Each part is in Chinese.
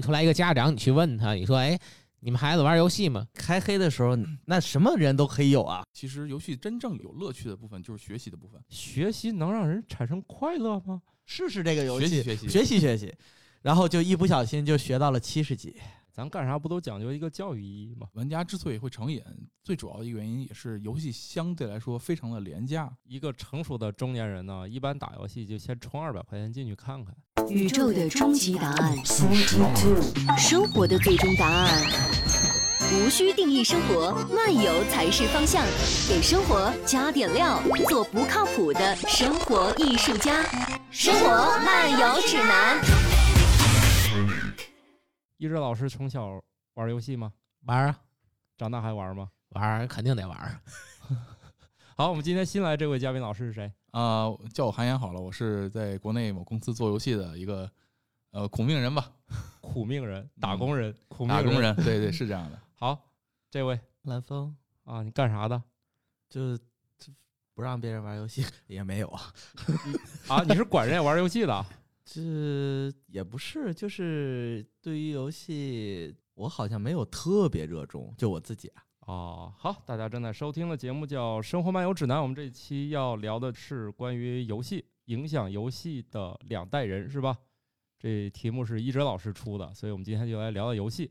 出来一个家长，你去问他，你说，哎，你们孩子玩游戏吗？开黑的时候，那什么人都可以有啊。其实游戏真正有乐趣的部分就是学习的部分。学习能让人产生快乐吗？试试这个游戏，学习学习学习学习，然后就一不小心就学到了七十级。咱干啥不都讲究一个教育意义吗？玩家之所以会成瘾，最主要的一个原因也是游戏相对来说非常的廉价。一个成熟的中年人呢，一般打游戏就先充二百块钱进去看看。宇宙的终极答案，生活的最终答案。无需定义生活，漫游才是方向。给生活加点料，做不靠谱的生活艺术家。生活漫游指南。一哲老师从小玩游戏吗？玩啊，长大还玩吗？玩肯定得玩。好，我们今天新来这位嘉宾老师是谁？啊，叫我韩岩好了，我是在国内某公司做游戏的一个呃苦命人吧，苦命人，打工人，苦命打工人，对对是这样的。好，这位蓝峰啊，你干啥的？就不让别人玩游戏 也没有啊。啊，你是管人家玩游戏的？这也不是，就是对于游戏，我好像没有特别热衷，就我自己啊。哦，好，大家正在收听的节目叫《生活漫游指南》，我们这一期要聊的是关于游戏影响游戏的两代人，是吧？这题目是一哲老师出的，所以我们今天就来聊聊游戏。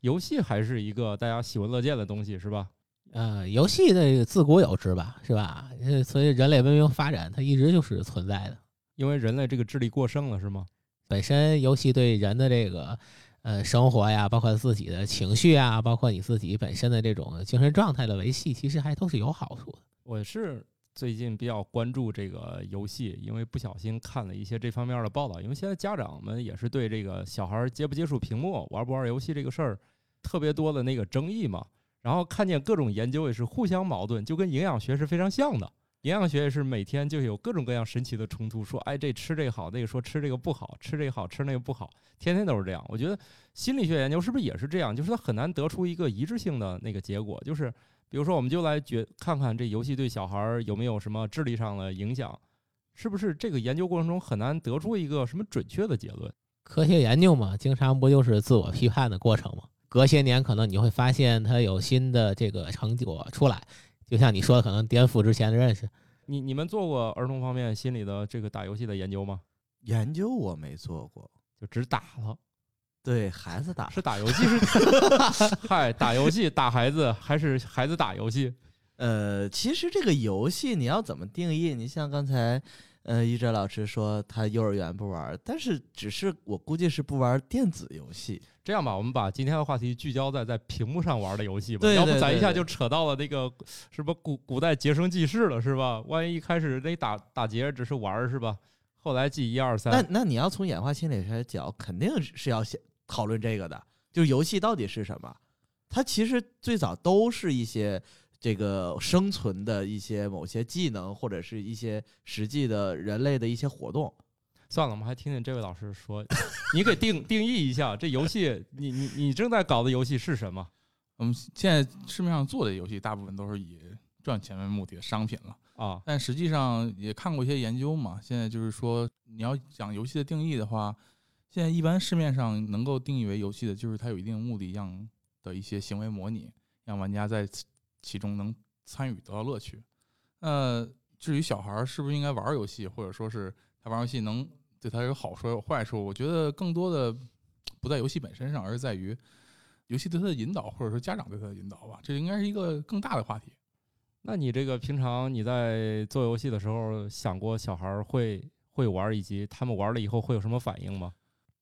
游戏还是一个大家喜闻乐见的东西，是吧？呃，游戏的自古有之吧，是吧？所以人类文明发展，它一直就是存在的。因为人类这个智力过剩了，是吗？本身游戏对人的这个呃生活呀，包括自己的情绪啊，包括你自己本身的这种精神状态的维系，其实还都是有好处的。我是最近比较关注这个游戏，因为不小心看了一些这方面的报道。因为现在家长们也是对这个小孩接不接触屏幕、玩不玩游戏这个事儿特别多的那个争议嘛。然后看见各种研究也是互相矛盾，就跟营养学是非常像的。营养学也是每天就有各种各样神奇的冲突，说哎这吃这个好，那个说吃这个不好，吃这个好吃那个不好，天天都是这样。我觉得心理学研究是不是也是这样？就是它很难得出一个一致性的那个结果。就是比如说，我们就来觉看看这游戏对小孩有没有什么智力上的影响，是不是这个研究过程中很难得出一个什么准确的结论？科学研究嘛，经常不就是自我批判的过程吗？隔些年可能你会发现它有新的这个成果出来。就像你说的，可能颠覆之前的认识。你你们做过儿童方面心理的这个打游戏的研究吗？研究我没做过，就只打了。对孩子打是打游戏是？嗨，打游戏打孩子还是孩子打游戏？呃，其实这个游戏你要怎么定义？你像刚才。呃，一哲老师说他幼儿园不玩，但是只是我估计是不玩电子游戏。这样吧，我们把今天的话题聚焦在在屏幕上玩的游戏吧。对要不咱一下就扯到了那个什么古古代结绳记事了，是吧？万一一开始那打打结只是玩是吧？后来记一二三。那那你要从演化心理学角，肯定是要先讨论这个的，就是游戏到底是什么？它其实最早都是一些。这个生存的一些某些技能，或者是一些实际的人类的一些活动。算了，我们还听听这位老师说，你给定定义一下这游戏，你你你正在搞的游戏是什么？我们现在市面上做的游戏，大部分都是以赚钱为目的的商品了啊。但实际上也看过一些研究嘛，现在就是说，你要讲游戏的定义的话，现在一般市面上能够定义为游戏的，就是它有一定目的样的一些行为模拟，让玩家在。其中能参与得到乐趣，那至于小孩儿是不是应该玩游戏，或者说是他玩游戏能对他有好处有坏处？我觉得更多的不在游戏本身上，而是在于游戏对他的引导，或者说家长对他的引导吧。这应该是一个更大的话题。那你这个平常你在做游戏的时候，想过小孩儿会会玩，以及他们玩了以后会有什么反应吗？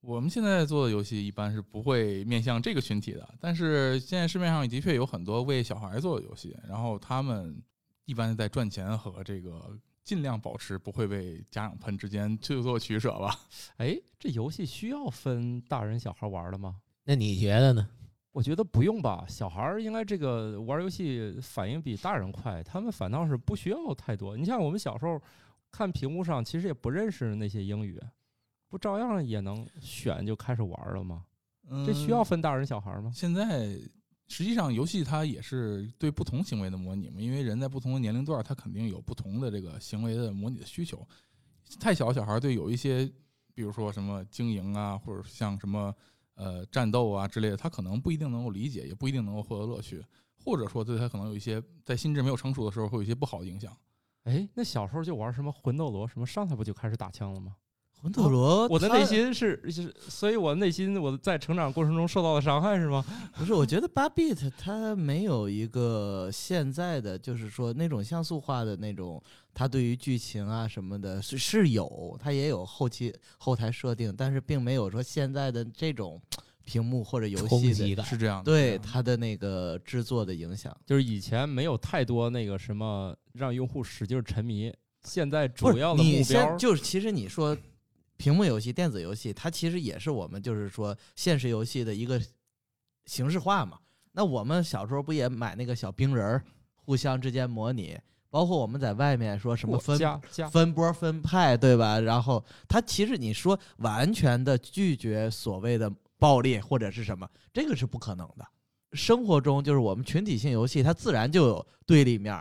我们现在做的游戏一般是不会面向这个群体的，但是现在市面上的确有很多为小孩做的游戏，然后他们一般在赚钱和这个尽量保持不会被家长喷之间去做取舍吧。哎，这游戏需要分大人小孩玩的吗？那你觉得呢？我觉得不用吧，小孩应该这个玩游戏反应比大人快，他们反倒是不需要太多。你像我们小时候看屏幕上，其实也不认识那些英语。不照样也能选就开始玩了吗？这需要分大人小孩吗？现在实际上游戏它也是对不同行为的模拟嘛，因为人在不同的年龄段，他肯定有不同的这个行为的模拟的需求。太小的小孩对有一些，比如说什么经营啊，或者像什么呃战斗啊之类的，他可能不一定能够理解，也不一定能够获得乐趣，或者说对他可能有一些在心智没有成熟的时候会有一些不好的影响。哎，那小时候就玩什么魂斗罗，什么上来不就开始打枪了吗？魂斗罗，我的内心是是，所以我内心我在成长过程中受到了伤害是吗？不是，我觉得八 bit 它没有一个现在的，就是说那种像素化的那种，它对于剧情啊什么的是是有，它也有后期后台设定，但是并没有说现在的这种屏幕或者游戏的感是这样的，对它的那个制作的影响。就是以前没有太多那个什么让用户使劲沉迷，现在主要的目标现就是其实你说屏幕游戏、电子游戏，它其实也是我们就是说现实游戏的一个形式化嘛。那我们小时候不也买那个小冰人儿，互相之间模拟，包括我们在外面说什么分分波分派，对吧？然后它其实你说完全的拒绝所谓的暴力或者是什么，这个是不可能的。生活中就是我们群体性游戏，它自然就有对立面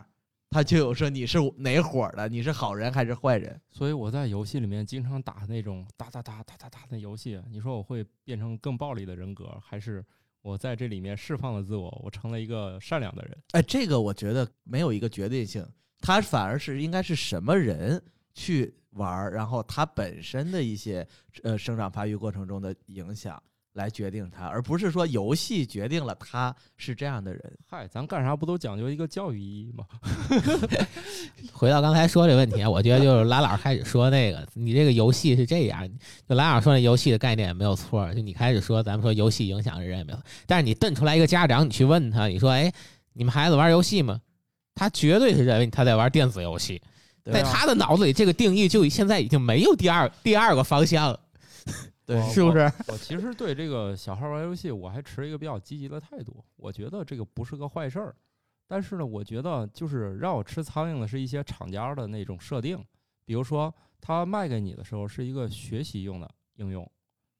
儿，它就有说你是哪伙儿的，你是好人还是坏人。所以我在游戏里面经常打那种哒哒哒哒哒哒的游戏，你说我会变成更暴力的人格，还是我在这里面释放了自我，我成了一个善良的人？哎，这个我觉得没有一个绝对性，他反而是应该是什么人去玩儿，然后他本身的一些呃生长发育过程中的影响来决定他，而不是说游戏决定了他是这样的人。嗨，咱干啥不都讲究一个教育意义吗？回到刚才说这问题啊，我觉得就是拉老师开始说那个，你这个游戏是这样，就拉老师说那游戏的概念也没有错，就你开始说咱们说游戏影响人也没有错，但是你瞪出来一个家长，你去问他，你说哎，你们孩子玩游戏吗？他绝对是认为他在玩电子游戏，对在他的脑子里这个定义就现在已经没有第二第二个方向了，对是不是？我其实对这个小孩玩游戏，我还持一个比较积极的态度。我觉得这个不是个坏事儿，但是呢，我觉得就是让我吃苍蝇的是一些厂家的那种设定，比如说他卖给你的时候是一个学习用的应用，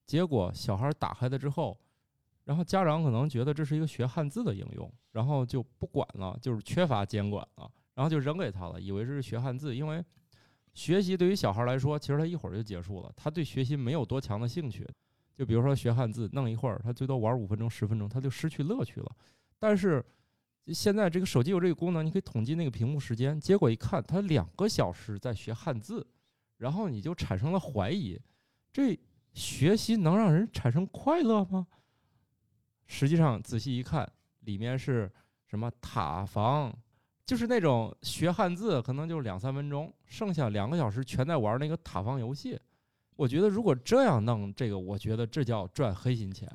结果小孩打开了之后，然后家长可能觉得这是一个学汉字的应用，然后就不管了，就是缺乏监管了，然后就扔给他了，以为这是学汉字，因为学习对于小孩来说，其实他一会儿就结束了，他对学习没有多强的兴趣。就比如说学汉字，弄一会儿，他最多玩五分钟、十分钟，他就失去乐趣了。但是现在这个手机有这个功能，你可以统计那个屏幕时间，结果一看，他两个小时在学汉字，然后你就产生了怀疑：这学习能让人产生快乐吗？实际上仔细一看，里面是什么塔防，就是那种学汉字可能就两三分钟，剩下两个小时全在玩那个塔防游戏。我觉得如果这样弄这个，我觉得这叫赚黑心钱。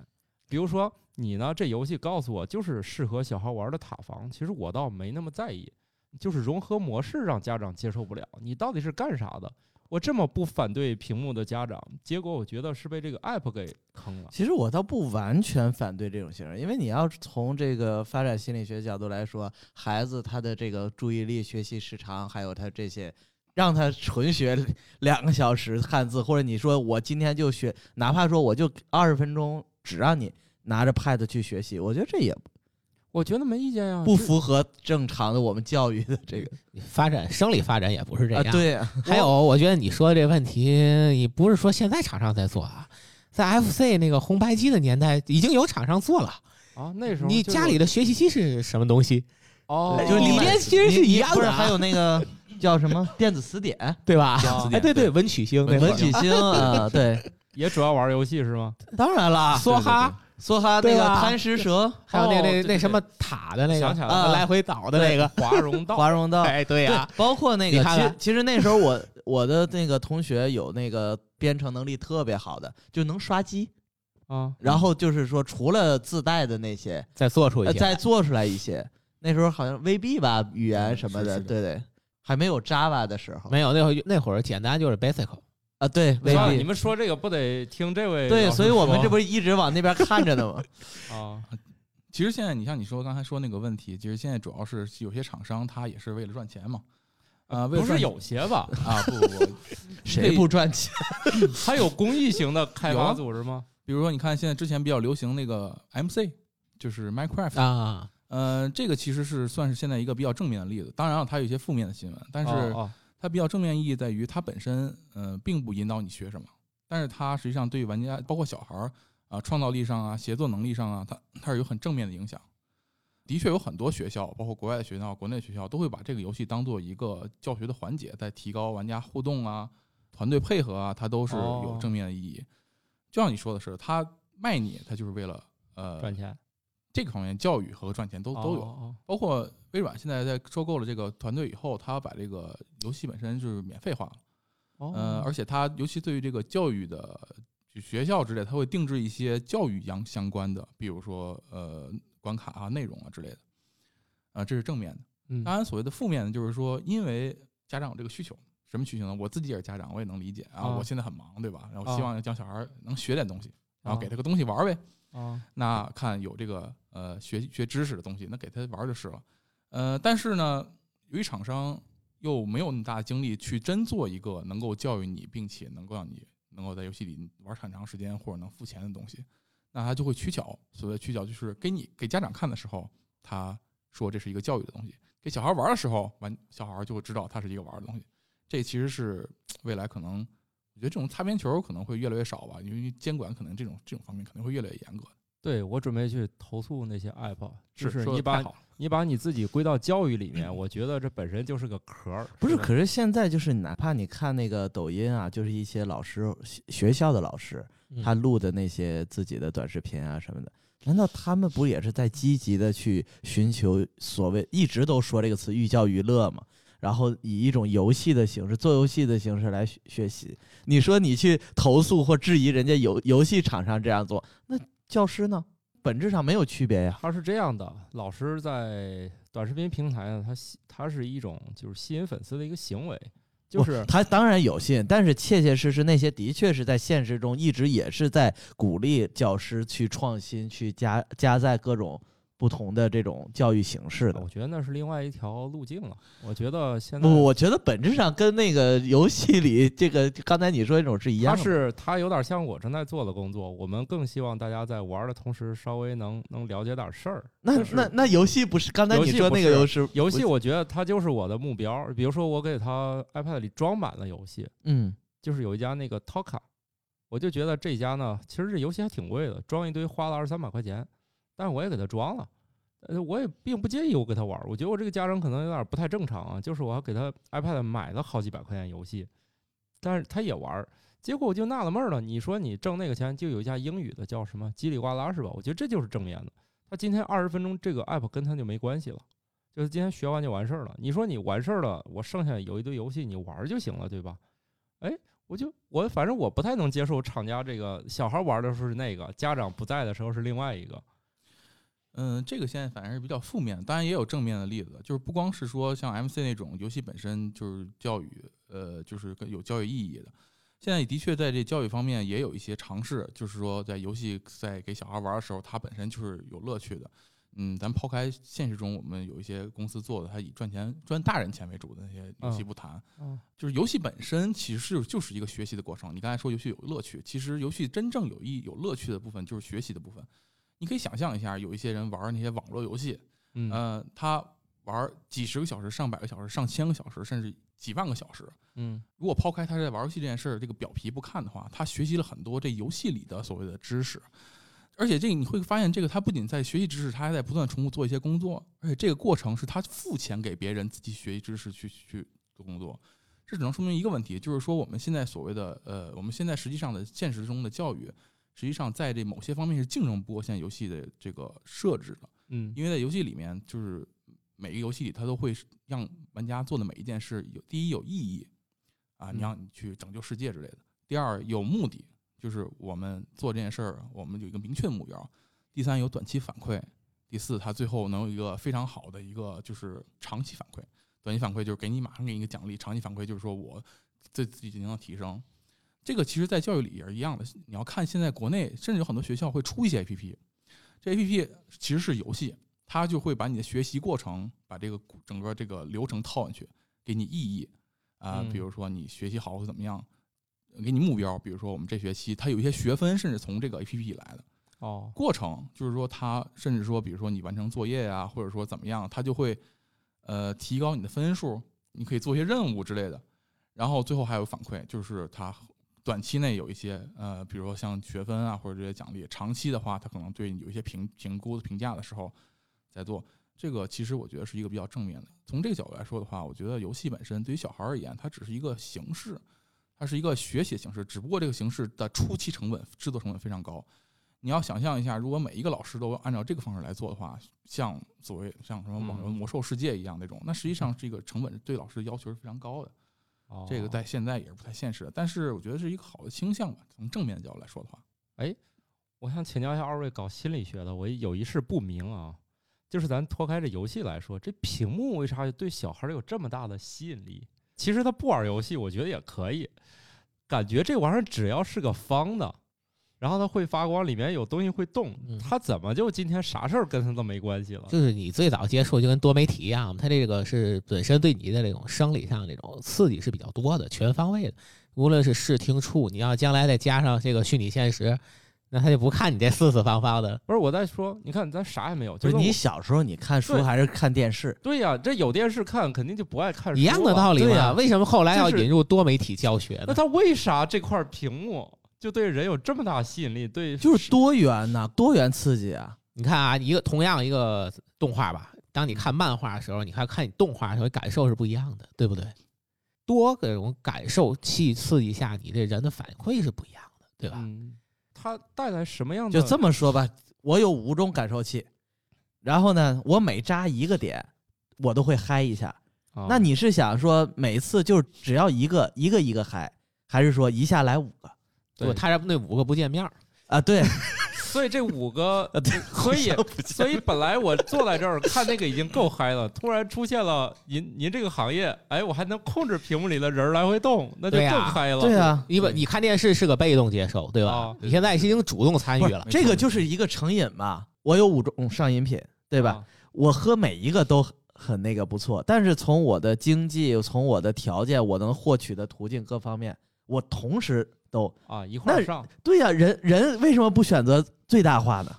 比如说你呢，这游戏告诉我就是适合小孩玩的塔防，其实我倒没那么在意，就是融合模式让家长接受不了。你到底是干啥的？我这么不反对屏幕的家长，结果我觉得是被这个 app 给坑了。其实我倒不完全反对这种形式，因为你要从这个发展心理学角度来说，孩子他的这个注意力、学习时长，还有他这些，让他纯学两个小时汉字，或者你说我今天就学，哪怕说我就二十分钟，只让你拿着 pad 去学习，我觉得这也我觉得没意见呀，这不符合正常的我们教育的这个 发展生理发展也不是这啊，样。对啊，还有，我觉得你说的这问题，你不是说现在厂商在做啊，在 FC 那个红白机的年代，已经有厂商做了。啊，那时候你家里的学习机是什么东西，哦，就是你买理念其实是一样的啊，不是还有那个 叫什么电子词典、对吧？电子哎，对对，文曲星文曲星啊，对，也主要玩游戏是吗？当然啦，梭哈，梭哈那个吧？贪食蛇、还有那那那什么塔的那个，想起来了。来回倒的那个，华容道。华容道，哎，对呀，包括那个，你看看其实其实那时候我 我的那个同学有那个编程能力特别好的，就能刷机，啊，然后就是说除了自带的那些，再做出一呃，些，再做出来一些。那时候好像 VB 吧，语言什么的，是是的对对，还没有 Java 的时候。没有那会儿那会儿简单就是 basic，啊，对未必，你们说这个不得听这位对，所以我们这不是一直往那边看着呢吗？啊，其实现在你像你说刚才说那个问题，其实现在主要是有些厂商他也是为了赚钱嘛，啊、为了赚不是有些吧？啊不不不，谁不赚钱？还有公益型的开发组织吗？比如说你看现在之前比较流行那个 MC，就是 Minecraft，啊，呃，这个其实是算是现在一个比较正面的例子。当然了，它有一些负面的新闻，但是哦它比较正面意义在于它本身，呃，并不引导你学什么，但是它实际上对于玩家，包括小孩儿，啊、创造力上啊、协作能力上啊，它它是有很正面的影响。的确有很多学校，包括国外的学校、国内的学校，都会把这个游戏当做一个教学的环节，在提高玩家互动啊、团队配合啊，它都是有哦正面的意义。就像你说的是，它卖你，它就是为了呃赚钱这个方面教育和赚钱都都有。哦包括微软现在在收购了这个团队以后，它把这个游戏本身就是免费化了。哦呃，而且它尤其对于这个教育的学校之类，它会定制一些教育相相关的，比如说呃关卡啊、内容啊之类的。啊、这是正面的。嗯当然，所谓的负面的，就是说，因为家长有这个需求，什么需求呢？我自己也是家长，我也能理解啊。啊我现在很忙，对吧？然后啊希望教小孩能学点东西，然后啊给他个东西玩儿呗。啊那看有这个呃学学知识的东西，那给他玩就是了。呃，但是呢，由于厂商又没有那么大的精力去真做一个能够教育你，并且能够让你能够在游戏里玩很长时间或者能付钱的东西，那他就会取巧。所谓取巧，就是给你给家长看的时候，他说这是一个教育的东西；给小孩玩的时候，完小孩就会知道它是一个玩的东西。这其实是未来可能，我觉得这种擦边球可能会越来越少吧，因为监管可能这种这种方面可能会越来越严格。对我准备去投诉那些 app，就是说你把你把你自己归到教育里面，我觉得这本身就是个壳儿。不是，可是现在就是哪怕你看那个抖音啊，就是一些老师学学校的老师，嗯他录的那些自己的短视频啊什么的，难道他们不也是在积极的去寻求所谓一直都说这个词寓教于乐嘛？然后以一种游戏的形式，做游戏的形式来学学习。你说你去投诉或质疑人家游游戏厂商这样做，那教师呢？本质上没有区别呀。他是这样的，老师在短视频平台呢，他他是一种就是吸引粉丝的一个行为，就是他当然有信，但是切切实实那些的确是在现实中一直也是在鼓励教师去创新，去加加在各种不同的这种教育形式的我。觉得那是另外一条路径了。我觉得现在不，我觉得本质上跟那个游戏里这个刚才你说那种是一样的。他是它有点像我正在做的工作，我们更希望大家在玩的同时稍微能能了解点事儿。那那那游戏不是刚才你说那个游戏游戏，我觉得它就是我的目标。比如说，我给它 iPad 里装满了游戏，嗯就是有一家那个 Toka，我就觉得这家呢，其实这游戏还挺贵的，装一堆花了二三百块钱，但是我也给他装了。呃，我也并不介意我给他玩，我觉得我这个家长可能有点不太正常啊，就是我要给他 iPad 买了好几百块钱游戏，但是他也玩，结果我就纳了闷儿了，你说你挣那个钱，就有一家英语的叫什么叽里呱啦是吧？我觉得这就是正面的，他今天二十分钟这个 app 跟他就没关系了，就是今天学完就完事儿了。你说你完事儿了，我剩下有一堆游戏你玩就行了，对吧？哎，我就我反正我不太能接受厂家这个小孩玩的时候是那个，家长不在的时候是另外一个。嗯，这个现在反正是比较负面，当然也有正面的例子，就是不光是说像 MC 那种游戏本身就是教育，呃，就是有教育意义的。现在的确在这教育方面也有一些尝试，就是说在游戏在给小孩玩的时候，它本身就是有乐趣的。嗯，咱抛开现实中我们有一些公司做的，它以赚钱赚大人钱为主的那些游戏嗯不谈，嗯就是游戏本身其实是就是一个学习的过程。你刚才说游戏有乐趣，其实游戏真正有意有乐趣的部分就是学习的部分。你可以想象一下，有一些人玩那些网络游戏，嗯呃，他玩几十个小时、上百个小时、上千个小时，甚至几万个小时。嗯如果抛开他在玩游戏这件事儿这个表皮不看的话，他学习了很多这游戏里的所谓的知识，而且这个你会发现，这个他不仅在学习知识，他还在不断重复做一些工作，而且这个过程是他付钱给别人自己学习知识去去做工作。这只能说明一个问题，就是说我们现在所谓的呃，我们现在实际上的现实中的教育，实际上在这某些方面是竞争不过现在游戏的这个设置的。嗯因为在游戏里面，就是每个游戏里，它都会让玩家做的每一件事有第一有意义啊，你嗯让你去拯救世界之类的；第二有目的，就是我们做这件事儿，我们有一个明确的目标；第三有短期反馈；第四，它最后能有一个非常好的一个就是长期反馈。短期反馈就是给你马上给你一个奖励，长期反馈就是说我对自己进行了提升。这个其实，在教育里也是一样的。你要看现在国内，甚至有很多学校会出一些 APP，这 APP 其实是游戏，它就会把你的学习过程，把这个整个这个流程套进去，给你意义。啊、嗯。比如说你学习好会怎么样，给你目标，比如说我们这学期它有一些学分，甚至从这个 APP 来的哦。过程，就是说它甚至说，比如说你完成作业啊、或者说怎么样，它就会呃提高你的分数，你可以做一些任务之类的，然后最后还有反馈，就是它短期内有一些呃，比如说像学分啊或者这些奖励，长期的话，他可能对你有一些评评估评价的时候在做。这个其实我觉得是一个比较正面的。从这个角度来说的话，我觉得游戏本身对于小孩而言，它只是一个形式，它是一个学习形式，只不过这个形式的初期成本、制作成本非常高。你要想象一下，如果每一个老师都按照这个方式来做的话，像所谓像什么网游嗯魔兽世界一样那种，那实际上这个成本对老师的要求是非常高的。这个哦在现在也是不太现实的，但是我觉得是一个好的倾向吧。从正面的角度来说的话，哎我想请教一下二位搞心理学的，我有一事不明啊，就是咱脱开这游戏来说，这屏幕为啥对小孩儿有这么大的吸引力？其实他不玩游戏，我觉得也可以，感觉这玩意儿只要是个方的，然后它会发光，里面有东西会动它，怎么就今天啥事儿跟它都没关系了？就是你最早接触就跟多媒体一样，它这个是本身对你的这种生理上这种刺激是比较多的，全方位的。无论是视听触，你要将来再加上这个虚拟现实，那他就不看你这四四方方的。不是我在说，你看咱啥也没有，就是你小时候你看书还是看电视？对呀、这有电视看，肯定就不爱看书、一样的道理嘛。对呀为什么后来要引入多媒体教学呢？那他为啥这块屏幕就对人有这么大吸引力？对，就是多元呐、多元刺激啊！你看啊，一个同样一个动画吧，当你看漫画的时候，你还看你动画的时候，感受是不一样的，对不对？多个种感受器刺激下，你这人的反馈是不一样的，对吧？嗯，它带来什么样的？就这么说吧，我有五种感受器，然后呢，我每扎一个点，我都会嗨一下。啊，那你是想说每次就只要一个一个一个嗨，还是说一下来五个对，他这那五个不见面儿，啊？对，所以这五个所以所以本来我坐在这儿看那个已经够嗨了，突然出现了您您这个行业，哎，我还能控制屏幕里的人儿来回动，那就更嗨了。对啊，你本你看电视是个被动接受，对吧？啊你现在是已经主动参与了，这个就是一个成瘾嘛。我有五种上瘾品，对吧？啊？我喝每一个都很很那个不错，但是从我的经济、从我的条件、我能获取的途径各方面，我同时都啊，一块儿上。对呀、人人为什么不选择最大化呢？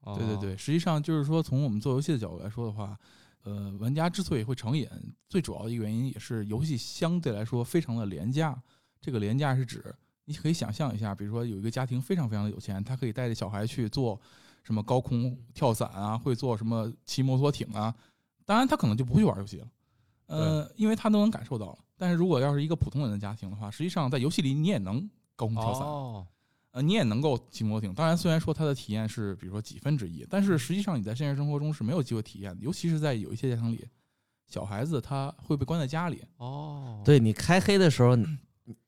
哦，对对对，实际上就是说，从我们做游戏的角度来说的话，呃，玩家之所以会成瘾，最主要的一个原因也是游戏相对来说非常的廉价。这个廉价是指你可以想象一下，比如说有一个家庭非常非常的有钱，他可以带着小孩去做什么高空跳伞啊，会做什么骑摩托艇啊，当然他可能就不会玩游戏了，呃，因为他都能感受到了。但是如果要是一个普通人的家庭的话，实际上在游戏里你也能高空跳伞，哦，呃，你也能够骑摩托艇。当然，虽然说它的体验是比如说几分之一，但是实际上你在现实生活中是没有机会体验的，尤其是在有一些家庭里，小孩子他会被关在家里。哦，对你开黑的时候，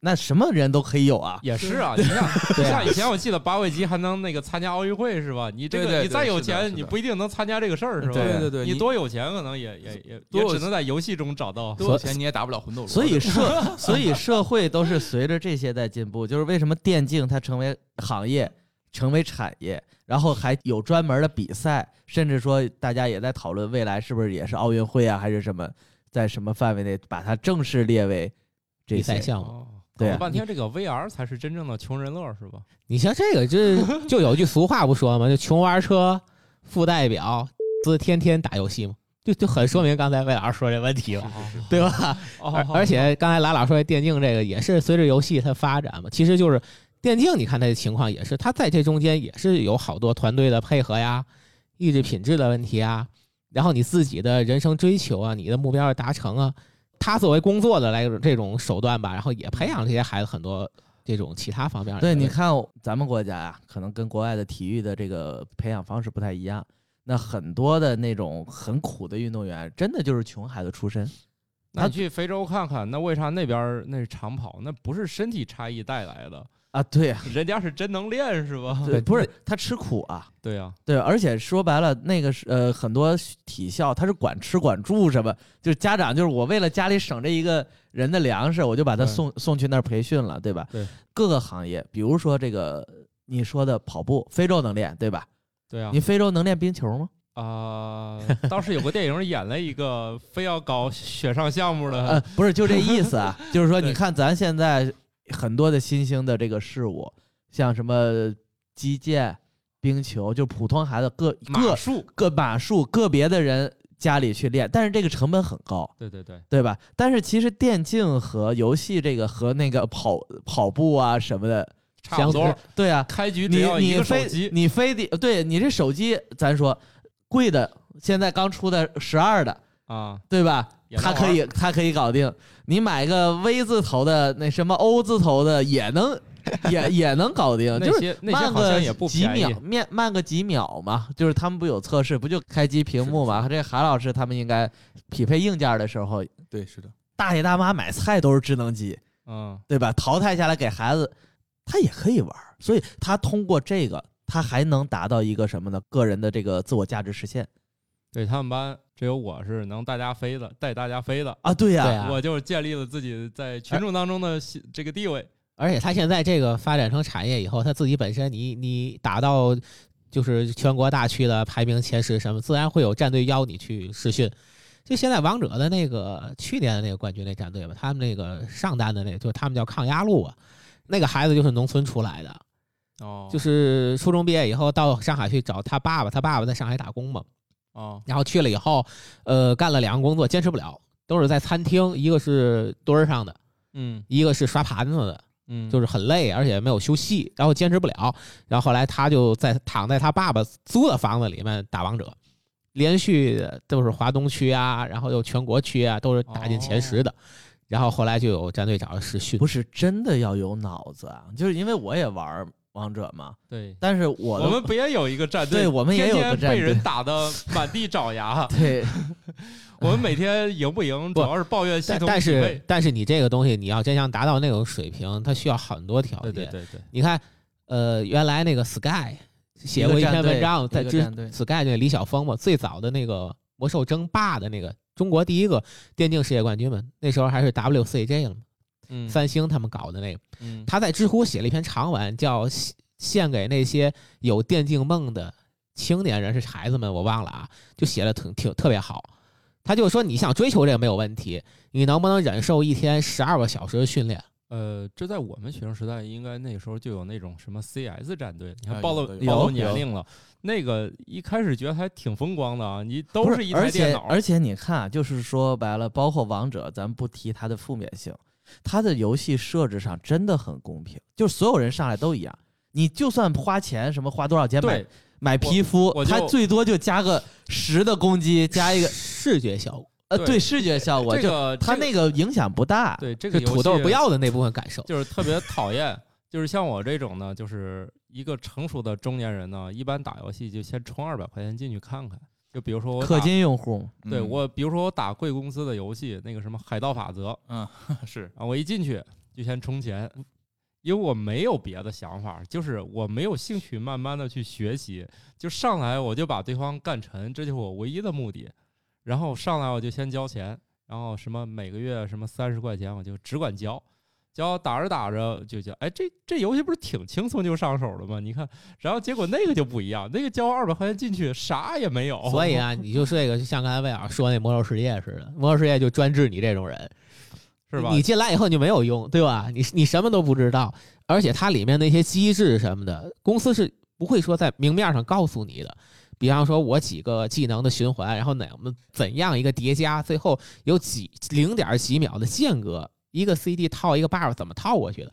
那什么人都可以有啊。也是啊，你像 像以前我记得八位机还能那个参加奥运会是吧？你这个你再有钱，你不一定能参加这个事儿是吧？对对对你你多有钱可能也也也也只能在游戏中找到。多有钱你也打不了魂斗罗。所以社，所以社会都是随着这些在进步。就是为什么电竞它成为行业，成为产业，然后还有专门的比赛，甚至说大家也在讨论未来是不是也是奥运会啊，还是什么，在什么范围内把它正式列为这比赛些。项目。哦，对啊搞了半天这个 VR 才是真正的穷人乐是吧？你像这个，这就有句俗话不说吗？就穷玩车，富代表，是天天打游戏嘛，就就很说明刚才魏老师说这问题了，对吧？哦而而且刚才蓝老师说的电竞这个也是随着游戏它发展嘛，其实就是电竞，你看它的情况也是，它在这中间也是有好多团队的配合呀、意志品质的问题啊，然后你自己的人生追求啊、你的目标的达成啊，它作为工作的来这种手段吧，然后也培养这些孩子很多这种其他方面的。对，你看咱们国家呀、可能跟国外的体育的这个培养方式不太一样。那很多的那种很苦的运动员，真的就是穷孩子出身。那去非洲看看，那为啥那边那是长跑？那不是身体差异带来的，啊，对呀、人家是真能练是吧？对，不是他吃苦啊，对呀，对，而且说白了，那个是呃，很多体校他是管吃管住什么，就是家长就是我为了家里省这一个人的粮食，我就把他对送送去那儿培训了，对吧？对，各个行业，比如说这个你说的跑步，非洲能练，对吧？对啊你。非洲能练冰球吗？啊、当时有个电影演了一个非要搞雪上项目的，呃，不是，就这意思啊，就是说，对你看咱现在很多的新兴的这个事物，像什么击剑、冰球，就普通孩子个个马术个马术个别的人家里去练，但是这个成本很高，对对对，对吧？但是其实电竞和游戏这个和那个跑跑步啊什么的，差不多。对啊，开局只你你非机，你非得对你这手机，咱说贵的，现在刚出的十二的，啊，对吧？它可以，它可以搞定。你买个 V 字头的，那什么 O 字头的也能，也也能搞定，那就是慢个几秒，面慢个几秒嘛。就是他们不有测试，不就开机屏幕嘛？这韩老师他们应该匹配硬件的时候，对，是的，大爷大妈买菜都是智能机，嗯，对吧？淘汰下来给孩子，他也可以玩，所以他通过这个，他还能达到一个什么呢？个人的这个自我价值实现对他们班只有我是能大家飞的，带大家飞的，啊！对呀、啊我就是建立了自己在群众当中的这个地位。而且他现在这个发展成产业以后，他自己本身你你打到就是全国大区的排名前十什么，自然会有战队邀你去试训。就现在王者的那个去年的那个冠军那战队吧，他们那个上单的那个，就他们叫抗压路啊，那个孩子就是农村出来的，哦，就是初中毕业以后到上海去找他爸爸，他爸爸在上海打工嘛，哦，然后去了以后，呃，干了两个工作，坚持不了，都是在餐厅，一个是墩儿上的，嗯一个是刷盘子的，嗯，就是很累，而且没有休息，然后坚持不了。然后后来他就在躺在他爸爸租的房子里面打王者，连续都是华东区啊，然后又全国区啊，都是打进前十的。然后后来就有战队找他试训，不是真的要有脑子啊，就是因为我也玩王者嘛，对。但是我我们不也有一个战队？对我们也有个天天战队被人打的满地找牙。对我们每天赢不赢，主要是抱怨系统但但是但是你这个东西，你要真想达到那种水平，它需要很多条件。对对对对，你看，呃，原来那个 Sky 写过一篇文章，在之一个战队 Sky 那李晓峰嘛，最早的那个魔兽争霸的那个中国第一个电竞世界冠军嘛，那时候还是 WCJ 了嘛，嗯，三星他们搞的那个。嗯，他在知乎写了一篇长文，叫《献献给那些有电竞梦的青年人是孩子们》，我忘了啊，就写的挺挺特别好。他就说，你想追求这个没有问题，你能不能忍受一天十二个小时的训练？呃，这在我们学生时代，应该那时候就有那种什么 CS 战队，你啊看暴露有有暴露年龄了。那个一开始觉得还挺风光的啊，你都是一台电脑，且而且你看啊，就是说白了，包括王者，咱不提它的负面性，它的游戏设置上真的很公平，就是所有人上来都一样。你就算花钱，什么花多少钱买买皮肤它最多就加个十的攻击，加一个视觉效果，呃，对对视觉效果，就这个它那个影响不大。对这个土豆不要的那部分感受。就是特别讨厌，就是像我这种呢，就是一个成熟的中年人呢，一般打游戏就先充二百块钱进去看看。就比如说我氪，金用户，嗯对我，比如说我打贵公司的游戏，那个什么《海盗法则》嗯是啊，我一进去就先充钱，因为我没有别的想法，就是我没有兴趣慢慢的去学习，就上来我就把对方干沉，这就是我唯一的目的。然后上来我就先交钱，然后什么每个月什么三十块钱我就只管交，交打着打着就叫，哎，这这游戏不是挺轻松就上手了吗？你看，然后结果那个就不一样，那个交二百块钱进去啥也没有，所以啊，你就这个，就像刚才魏老师说那魔兽世界似的，魔兽世界就专治你这种人，是吧？你进来以后你就没有用，对吧？你你什么都不知道，而且它里面那些机制什么的，公司是不会说在明面上告诉你的。比方说，我几个技能的循环，然后哪么怎样一个叠加，最后有几零点几秒的间隔，一个 CD 套一个 buff 怎么套过去的？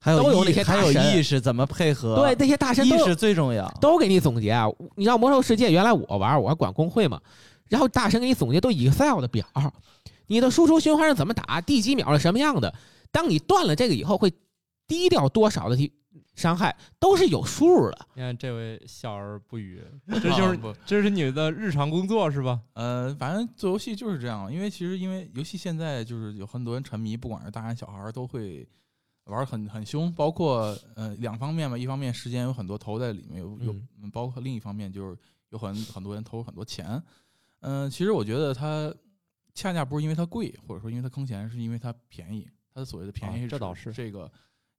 还有都有那些还有些大神意识怎么配合？对，，那些大神意识最重要。都给你总结啊！你知道魔兽世界原来我玩，我还管工会嘛，然后大神给你总结都 Excel 的表，你的输出循环是怎么打，第几秒是什么样的。当你断了这个以后，会低掉多少的体伤害，都是有数的。你看这位笑而不语，这就是这是你的日常工作是吧？呃，反正做游戏就是这样，因为其实因为游戏现在就是有很多人沉迷，不管是大人小孩儿都会玩儿很很凶，包括呃两方面嘛，一方面时间有很多投在里面，有有包括另一方面就是有很很多人投很多钱，嗯、其实我觉得它恰恰不是因为它贵，或者说因为它坑钱，是因为它便宜。它所谓的便宜啊是指这倒是这个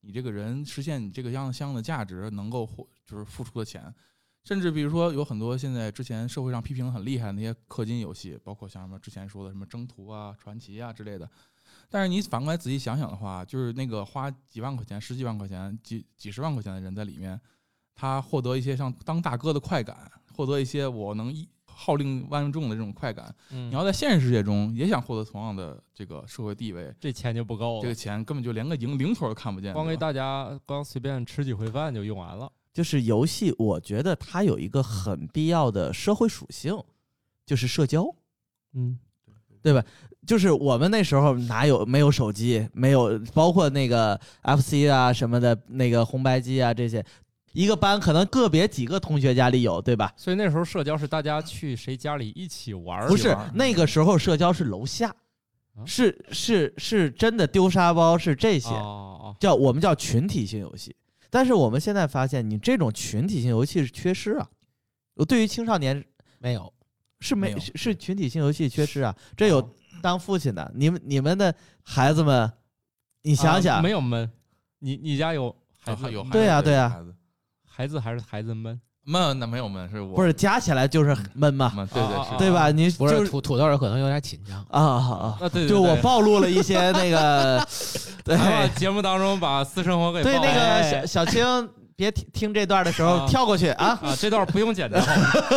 你这个人实现你这个样相应的价值能够获就是付出的钱。甚至比如说，有很多现在之前社会上批评的很厉害的那些氪金游戏，包括像什么之前说的什么征途啊、传奇啊之类的。但是你反过来仔细想想的话，就是那个花几万块钱、十几万块钱、几几十万块钱的人在里面，他获得一些像当大哥的快感，获得一些我能一号令万众的这种快感。嗯你要在现实世界中也想获得同样的这个社会地位，这钱就不够了这个，钱根本就连个零零头都看不见。光给大家光随便吃几回饭就用完了。就是游戏，我觉得它有一个很必要的社会属性，就是社交。嗯，对吧就是我们那时候哪有没有手机，没有包括那个 FC 啊什么的，那个红白机啊这些，一个班可能个别几个同学家里有，对吧？所以那时候社交是大家去谁家里一起玩儿，不是那个时候社交是楼下，啊是是是真的丢沙包是这些，哦叫我们叫群体性游戏。但是我们现在发现，你这种群体性游戏是缺失啊。我对于青少年没有，是没没有是是群体性游戏缺失啊，这有当父亲的，你们你们的孩子们，你你想想，啊没有闷，你你家有孩子啊有孩子对呀对呀孩子孩子还是孩子闷？闷那没有闷，是我不是加起来就是闷嘛，闷，对对啊是对吧？你不就是土土豆儿可能有点紧张。啊啊啊！啊，对对就我暴露了一些那个，对节目当中把私生活给对，那个哎小小青，别听听这段的时候啊跳过去啊。啊，这段不用剪掉。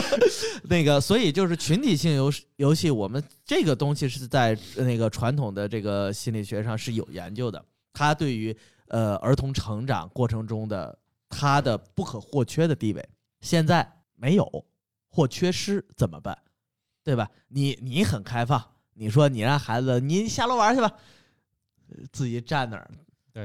那个，所以就是群体性游戏游戏，我们这个东西是在那个传统的这个心理学上是有研究的，它对于呃儿童成长过程中的他的不可或缺的地位，现在没有或缺失怎么办？对吧？你你很开放，你说你让孩子你下楼玩去吧，呃自己站那儿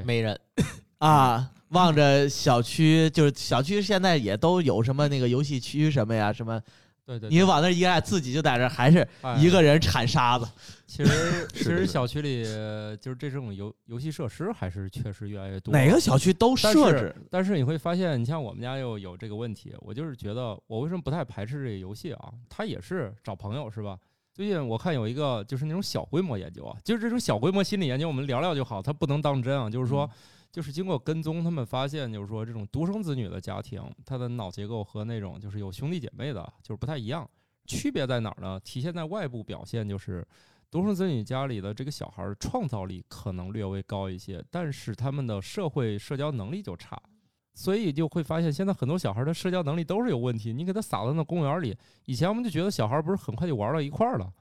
没人，啊，望着小区，就是小区现在也都有什么那个游戏区什么呀，什么对对，你往那儿一按，自己就在这儿，还是哎一个人铲沙子。其实 其实小区里就是这种游游戏设施还是确实越来越多。哪个小区都设置，但是你会发现，你像我们家又有这个问题，我就是觉得我为什么不太排斥这个游戏啊？它也是找朋友是吧？最近我看有一个就是那种小规模研究啊，就是这种小规模心理研究，我们聊聊就好，它不能当真啊。就是说，就是经过跟踪，他们发现就是说这种独生子女的家庭，他的脑结构和那种就是有兄弟姐妹的，就是不太一样。区别在哪儿呢？体现在外部表现，就是独生子女家里的这个小孩儿创造力可能略微高一些，但是他们的社会社交能力就差。所以就会发现，现在很多小孩的社交能力都是有问题。你给他撒到那公园里，以前我们就觉得小孩不是很快就玩到一块儿了，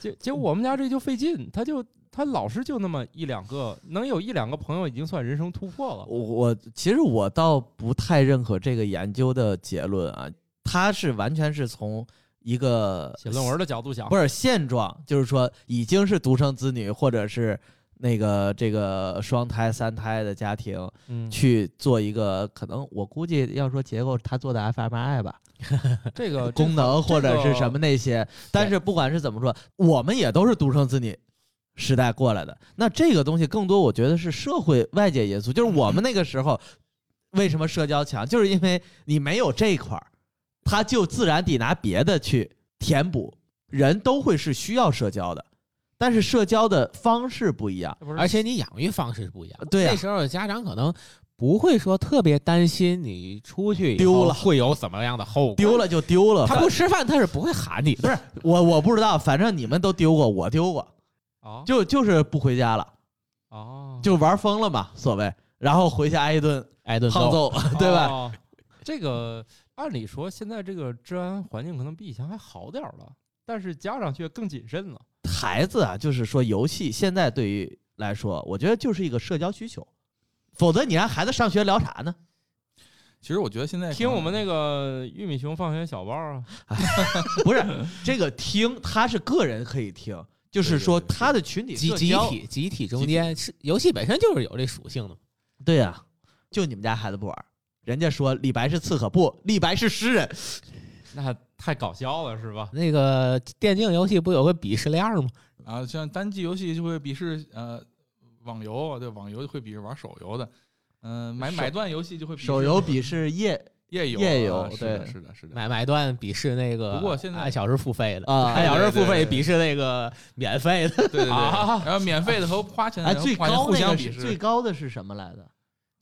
结结果我们家这就费劲，他就他老是就那么一两个，能有一两个朋友已经算人生突破了。我我其实我倒不太认可这个研究的结论啊，他是完全是从一个写论文的角度想，不是现状，就是说已经是独生子女或者是那个这个双胎、三胎的家庭嗯，去做一个可能，我估计要说结构，他做的 fMRI 吧，这个 功能或者是什么那些。但是不管是怎么说，我们也都是独生子女时代过来的。那这个东西更多，我觉得是社会外界因素，就是我们那个时候 为什么社交强，就是因为你没有这一块儿，他就自然得拿别的去填补。人都会是需要社交的，但是社交的方式不一样。而且你养育方式不一样。对呀那时候家长可能不会说特别担心你出去丢了会有怎么样的后果。丢了就丢了，他不吃饭，他是不会喊你的。不是我我不知道，反正你们都丢过，我丢过，啊就就是不回家了，哦，就玩疯了嘛，所谓，然后回家挨一顿挨顿胖揍，对吧？哦这个按理说现在这个治安环境可能比以前还好点儿了，但是家长却更谨慎了。孩子啊，就是说游戏现在对于来说，我觉得就是一个社交需求，否则你让孩子上学聊啥呢？其实我觉得现在听我们那个玉米熊放学小报啊，不是这个听，他是个人可以听，就是说他的群体集集，体集体中间是游戏本身就是有这属性的嘛。对呀、就你们家孩子不玩，人家说李白是刺客，不，李白是诗人，那太搞笑了是吧？那个电竞游戏不有个鄙视链吗？啊，像单机游戏就会鄙视呃网游啊，对，网游会鄙视玩手游的，嗯、买买断游戏就会鄙视手游比是夜游夜游啊是的，对是的，是的。买买断鄙视那个，不过现在按小时付费的啊按小时付费鄙视那个免费的。对对对，啊然后免费的和花钱的，哎，最高那互相鄙视。最高的是什么来的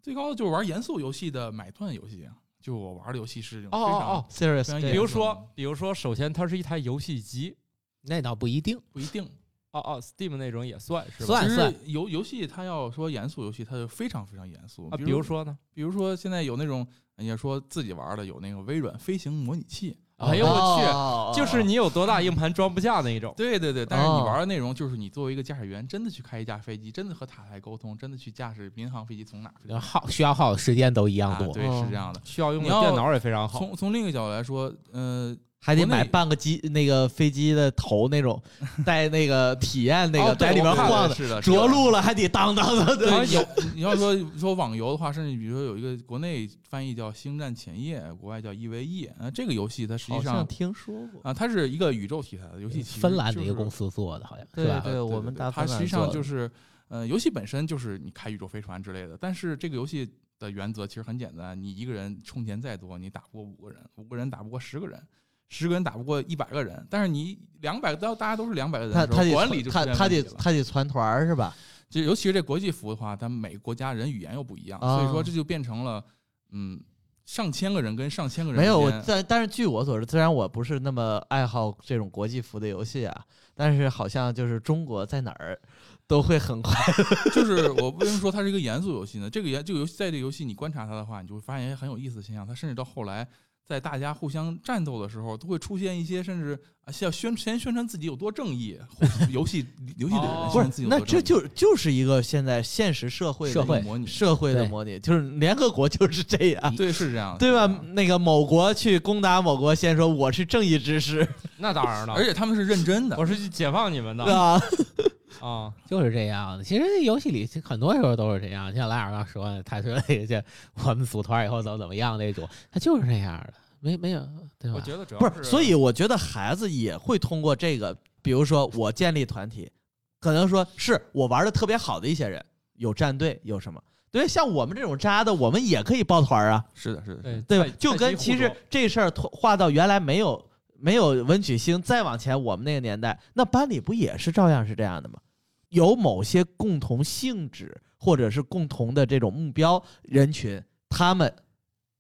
最高的就是玩严肃游戏的买断游戏啊，就我玩的游戏是这种哦哦哦，？Serious，比如说，比如说，首先它是一台游戏机，那倒不一定，不一定。哦哦，Steam 那种也算是吧？算其实游游戏它要说严肃游戏，它就非常非常严肃。啊，比比如说呢？比如说现在有那种人家说自己玩的有那个微软飞行模拟器，哎呦我去，哦就是你有多大硬盘装不下那一种。对对对，但是你哦玩的内容就是你作为一个驾驶员，真的去开一架飞机，真的和塔台沟通，真的去驾驶民航飞机从哪儿飞耗需要耗的时间都一样多。啊对，哦是这样的。需要用的电脑也非常好。从从另一个角度来说，呃，还得买半个机那个飞机的头那种，带那个体验那个哦在里边我看了晃的，是的，着陆了还得当当的对，有你要说说网游的话，甚至比如说有一个国内翻译叫《星战前夜》，国外叫 EVE。啊，这个游戏它实际上听说过，啊，它是一个宇宙题材的游戏，其实芬兰的一个公司做的，好像对是吧？对，我们大它实际上就是，呃，游戏本身就是你开宇宙飞船之类的，但是这个游戏的原则其实很简单，你一个人充钱再多，你打不过五个人，五个人打不过十个人。十个人打不过一百个人，但是你两百个，大家都是两百个人的时候，他他得管理就他他得他得攒团儿是吧？就尤其是这国际服的话，咱们每个国家人语言又不一样，所以说啊这就变成了，嗯，上千个人跟上千个人没有，我但但是据我所知，虽然我不是那么爱好这种国际服的游戏啊，但是好像就是中国在哪儿都会很快。就是我为什么说它是一个严肃游戏呢？这个严这个游戏在这个游戏你观察它的话，你就会发现很有意思的现象。它甚至到后来，在大家互相战斗的时候，都会出现一些甚至啊，要宣先宣传自己有多正义，互游戏游戏里的人哦宣传自己有那这多正义那这就就是一个现在现实社会的社会一个模拟社会的模拟，就是联合国就是这样。对是这样的，对吧那个某国去攻打某国，先说我是正义之师，那当然了，而且他们是认真的我，是去解放你们的啊，啊。就是这样的。其实游戏里很多时候都是这样，像莱尔刚说的，他说那个这我们组团以后怎么怎么样那种，他就是这样的，没没有对吧？我觉得主要不是，所以我觉得孩子也会通过这个，比如说我建立团体，可能说是我玩的特别好的一些人，有战队，有什么？对，像我们这种渣的，我们也可以抱团啊，是的，是的，对对吧？就跟其实这事儿拖画到原来没有没有文曲星，再往前我们那个年代，那班里不也是照样是这样的吗？有某些共同性质或者是共同的这种目标人群，他们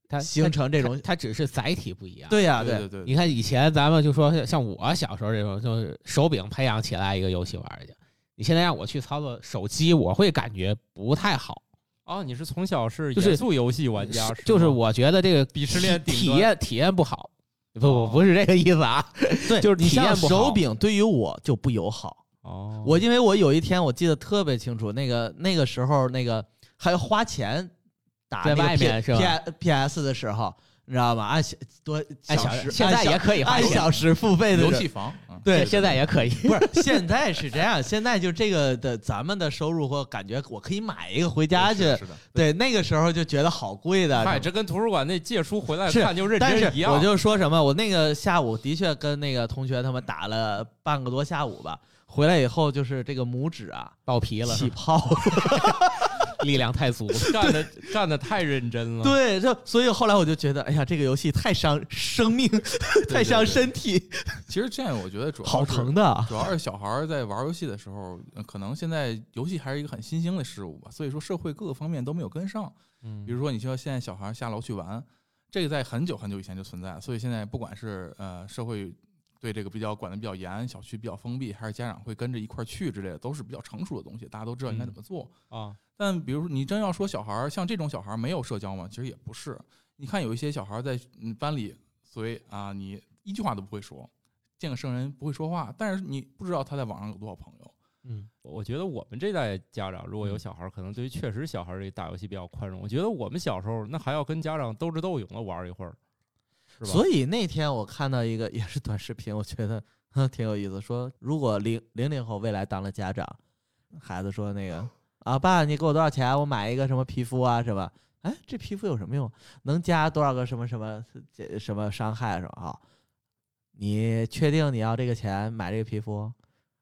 他形成这种它只是载体不一样。对呀、对对对，你看以前咱们就说像像我小时候这种，就是手柄培养起来一个游戏玩儿去。你现在让我去操作手机，我会感觉不太好。哦，你是从小是就是严肃游戏玩家，是就是我觉得这个鄙视链体验体验不好。不不哦不是这个意思啊，对，就是你像体验不好手柄对于我就不友好。哦，我因为我有一天我记得特别清楚，那个那个时候那个还要花钱打在外 P 面是吧？P P S 的时候，你知道吗？按小多按小时，现在也可以花钱。按小时付费的游戏房，嗯对现在也可以。不是现在是这样，现在就这个的咱们的收入或感觉我可以买一个回家去是，的，对，那个时候就觉得好贵的。嗨，这跟图书馆那借书回来看就认但是真一样。我就说什么，我那个下午的确跟那个同学他们打了半个多下午吧，回来以后就是这个拇指啊爆皮了，起泡。力量太足了。干的干的太认真了。对，就所以后来我就觉得，哎呀，这个游戏太伤生命，太伤身体，其实这样我觉得主要好疼的啊。主要是小孩儿在玩游戏的时候，呃可能现在游戏还是一个很新兴的事物吧，所以说社会各个方面都没有跟上。嗯，比如说，你说现在小孩下楼去玩，这个在很久很久以前就存在，所以现在不管是呃社会对这个比较管的比较严，小区比较封闭，还是家长会跟着一块儿去之类的，都是比较成熟的东西，大家都知道应该怎么做。啊，但比如说，你真要说小孩儿像这种小孩儿没有社交吗？其实也不是。你看有一些小孩儿在嗯班里，所以啊，你一句话都不会说，见个生人不会说话，但是你不知道他在网上有多少朋友。嗯，我觉得我们这代家长如果有小孩儿，可能对于确实小孩儿这打游戏比较宽容。我觉得我们小时候那还要跟家长斗智斗勇的玩儿一会儿，所以那天我看到一个 也是短视频，我觉得 挺有意思。说如果零零零后未来当了家长，孩子说那个啊，爸，你给我多少钱？我买一个什么皮肤啊，是吧？哎，这皮肤有什么用？能加多少个什么什么这什么伤害是吧？啊，你确定你要这个钱买这个皮肤？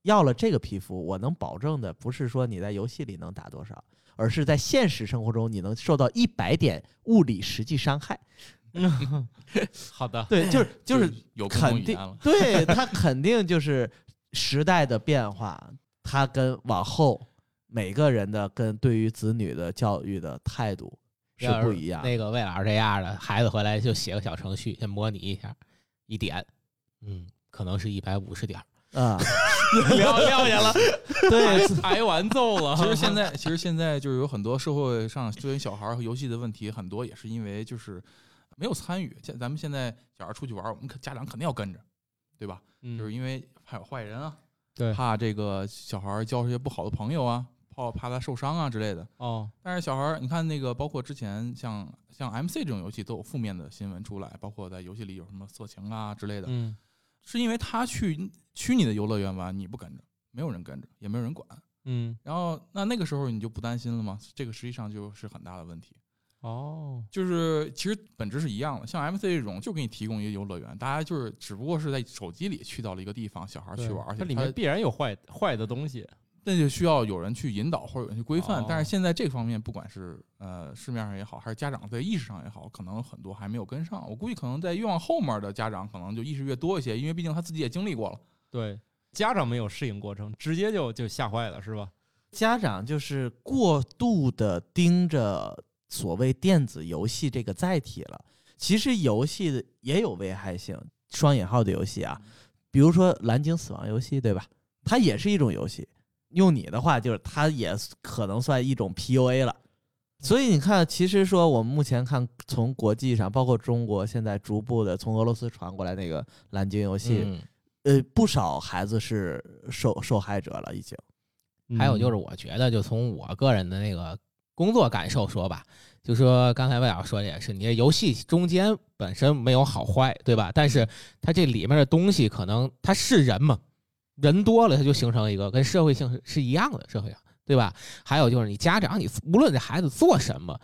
要了这个皮肤，我能保证的不是说你在游戏里能打多少，而是在现实生活中你能受到一百点物理实际伤害。好的，对，就是 就是有肯定。对他肯定就是时代的变化，他跟往后每个人的跟对于子女的教育的态度是不一样。那个魏老师这样的孩子回来就写个小程序，先模拟一下，一点，嗯，可能是一百五十点儿。啊，撂撂下了。对，挨完揍了。其实现在，其实现在就是有很多社会上对于小孩和游戏的问题，很多也是因为就是没有参与。现咱们现在小孩出去玩，我们可家长肯定要跟着，对吧？嗯就是因为怕有坏人啊，对怕这个小孩交一些不好的朋友啊，怕怕他受伤啊之类的。哦，但是小孩，你看那个，包括之前像像 MC 这种游戏都有负面的新闻出来，包括在游戏里有什么色情啊之类的，嗯是因为他去虚拟的游乐园玩，你不跟着，没有人跟着，也没有人管。嗯然后那那个时候你就不担心了吗？这个实际上就是很大的问题。哦，就是其实本质是一样的，像 MC 这种就给你提供一个游乐园，大家就是只不过是在手机里去到了一个地方，小孩儿去玩它里面必然有坏坏的东西。那就需要有人去引导或者有人去规范。哦但是现在这方面，不管是呃市面上也好，还是家长在意识上也好，可能很多还没有跟上。我估计可能在越往后面的家长，可能就意识越多一些，因为毕竟他自己也经历过了。对，家长没有适应过程，直接就就吓坏了，是吧？家长就是过度的盯着所谓电子游戏这个载体了。其实游戏也有危害性，双引号的游戏啊，比如说蓝鲸死亡游戏，对吧？它也是一种游戏。用你的话，就是它也可能算一种 PUA 了。所以你看，其实说我们目前看，从国际上，包括中国，现在逐步的从俄罗斯传过来那个蓝鲸游戏，嗯呃，不少孩子是受受害者了，已经。还有就是，我觉得，就从我个人的那个工作感受说吧，就说刚才魏老师说的也是，你这游戏中间本身没有好坏，对吧？但是它这里面的东西，可能它是人嘛，人多了，它就形成一个跟社会性是是一样的社会上，对吧？还有就是你家长，你无论这孩子做什么，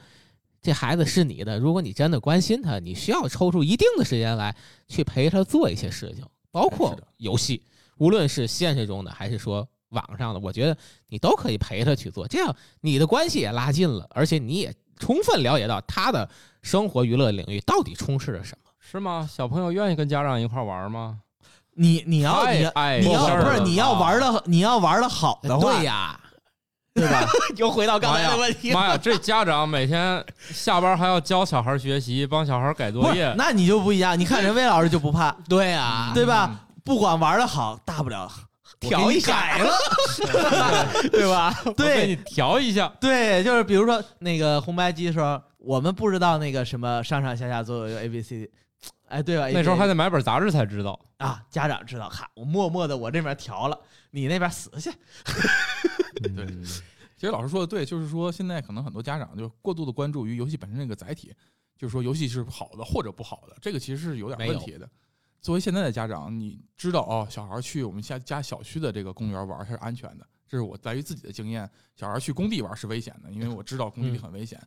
这孩子是你的，如果你真的关心他，你需要抽出一定的时间来去陪他做一些事情，包括游戏，无论是现实中的还是说网上的，我觉得你都可以陪他去做，这样你的关系也拉近了，而且你也充分了解到他的生活娱乐领域到底充斥着什么。是吗？小朋友愿意跟家长一块玩吗？你你要太你要你要不是你要玩的你要玩的好的话，对呀，对吧？又回到刚才的问题了。妈呀，这家长每天下班还要教小孩学习，帮小孩改作业，，那你就不一样。你看人魏老师就不怕，对呀，对吧？不管玩的好，大不了调一下改了，对吧？我给你对调一下。对，就是比如说那个红白机的时候，我们不知道那个什么上上下下左右 A B C D，哎，对吧？那时候还得买本杂志才知道。啊，家长知道，哈，我默默的我这边调了，你那边死去。对嗯其实老师说的对，就是说现在可能很多家长就过度的关注于游戏本身这个载体，就是说游戏是好的或者不好的，这个其实是有点问题的。作为现在的家长，你知道哦，小孩去我们家家小区的这个公园玩它是安全的，这是我在于自己的经验。小孩去工地玩是危险的，因为我知道工地很危险，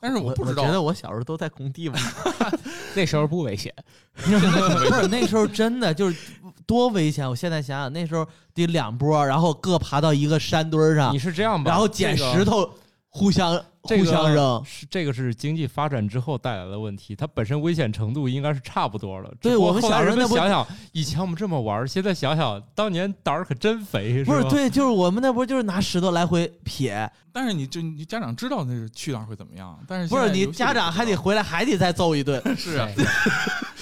但是我不知道觉得我小时候都在工地玩，那时候不危险，不是那时候真的就是多危险。我现在想想，那时候得两波，然后各爬到一个山墩儿上你，是这样吧？然后捡这个石头互相这个互相扔。是这个是经济发展之后带来的问题，它本身危险程度应该是差不多了。对我们小时候那不想想，以前我们这么玩儿，现在想想，当年胆儿可真肥，吧，不是对，就是我们那不就是拿石头来回撇，但是你就你家长知道那是去那儿会怎么样，但是不是你家长还得回来还得再揍一顿。是啊，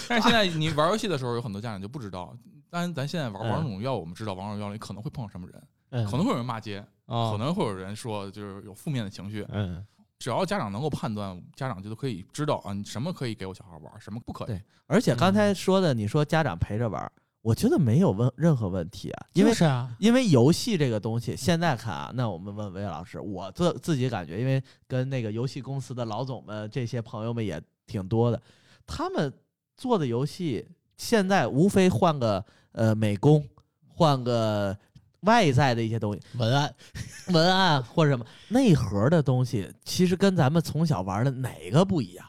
但是现在你玩游戏的时候，有很多家长就不知道。当然，咱现在玩嗯王者荣耀，我们知道王者荣耀里可能会碰上什么人，嗯可能会有人骂街，啊可，能会有人说就是有负面的情绪。嗯，只要家长能够判断，家长就都可以知道啊，你什么可以给我小孩玩，什么不可以对。而且刚才说的，你说家长陪着玩儿，我觉得没有问任何问题啊，因为就是啊，因为游戏这个东西，现在看啊，那我们问魏老师，我自自己感觉，因为跟那个游戏公司的老总们这些朋友们也挺多的，他们做的游戏现在无非换个呃美工，换个外在的一些东西，文案 文案或者什么。内核的东西，其实跟咱们从小玩的哪个不一样？